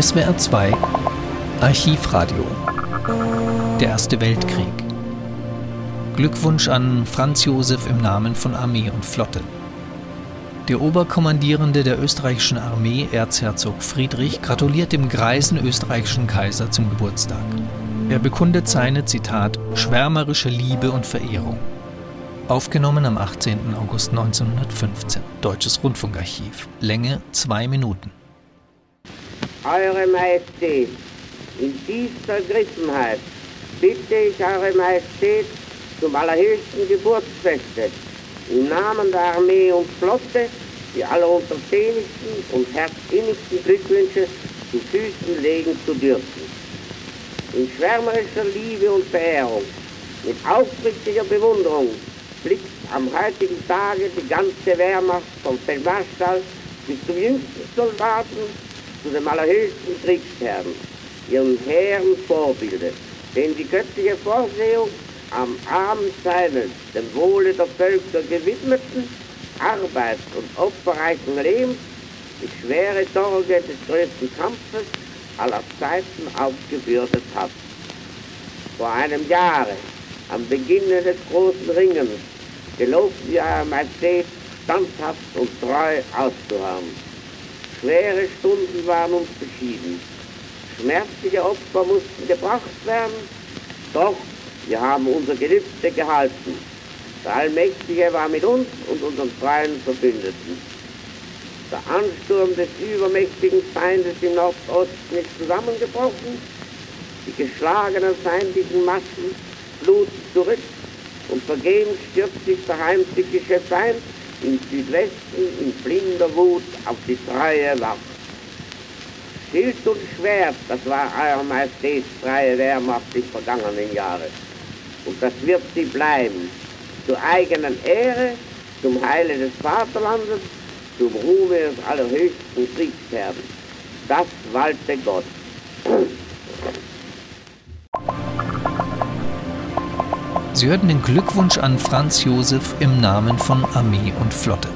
SWR 2 Archivradio Der Erste Weltkrieg Glückwunsch an Franz Josef im Namen von Armee und Flotte. Der Oberkommandierende der österreichischen Armee, Erzherzog Friedrich, gratuliert dem greisen österreichischen Kaiser zum Geburtstag. Er bekundet seine, Zitat, schwärmerische Liebe und Verehrung. Aufgenommen am 18. August 1915. Deutsches Rundfunkarchiv. Länge zwei Minuten. Eure Majestät, in tiefster Griffenheit bitte ich Eure Majestät zum allerhöchsten Geburtsfeste im Namen der Armee und Flotte die alleruntersehnigsten und herzinnigsten Glückwünsche zu Füßen legen zu dürfen. In schwärmerischer Liebe und Verehrung, mit aufrichtiger Bewunderung blickt am heutigen Tage die ganze Wehrmacht vom Feldmarschall bis zum jüngsten Soldaten zu dem allerhöchsten Kriegsherrn, ihren Herren Vorbilde, den die göttliche Vorsehung am Abend seines dem Wohle der Völker gewidmeten, arbeits- und opferreichen Lebens die schwere Sorge des größten Kampfes aller Zeiten aufgebürdet hat. Vor einem Jahre, am Beginne des großen Ringens, gelobten wir Majestät standhaft und treu auszuharren. Schwere Stunden waren uns beschieden. Schmerzliche Opfer mussten gebracht werden, doch wir haben unser Gelübde gehalten. Der Allmächtige war mit uns und unseren freien Verbündeten. Der Ansturm des übermächtigen Feindes im Nordosten ist zusammengebrochen. Die geschlagenen feindlichen Massen bluten zurück und vergebens stürzt sich der heimtückische Feind im Südwesten in blinder Wut auf die treue Wacht. Schild und Schwert, das war Euer Majestäts freie Wehrmacht im vergangenen Jahre. Und das wird sie bleiben, zur eigenen Ehre, zum Heile des Vaterlandes, zum Ruhme des allerhöchsten Kriegsherrn. Das walte Gott. Sie hörten den Glückwunsch an Franz Josef im Namen von Armee und Flotte.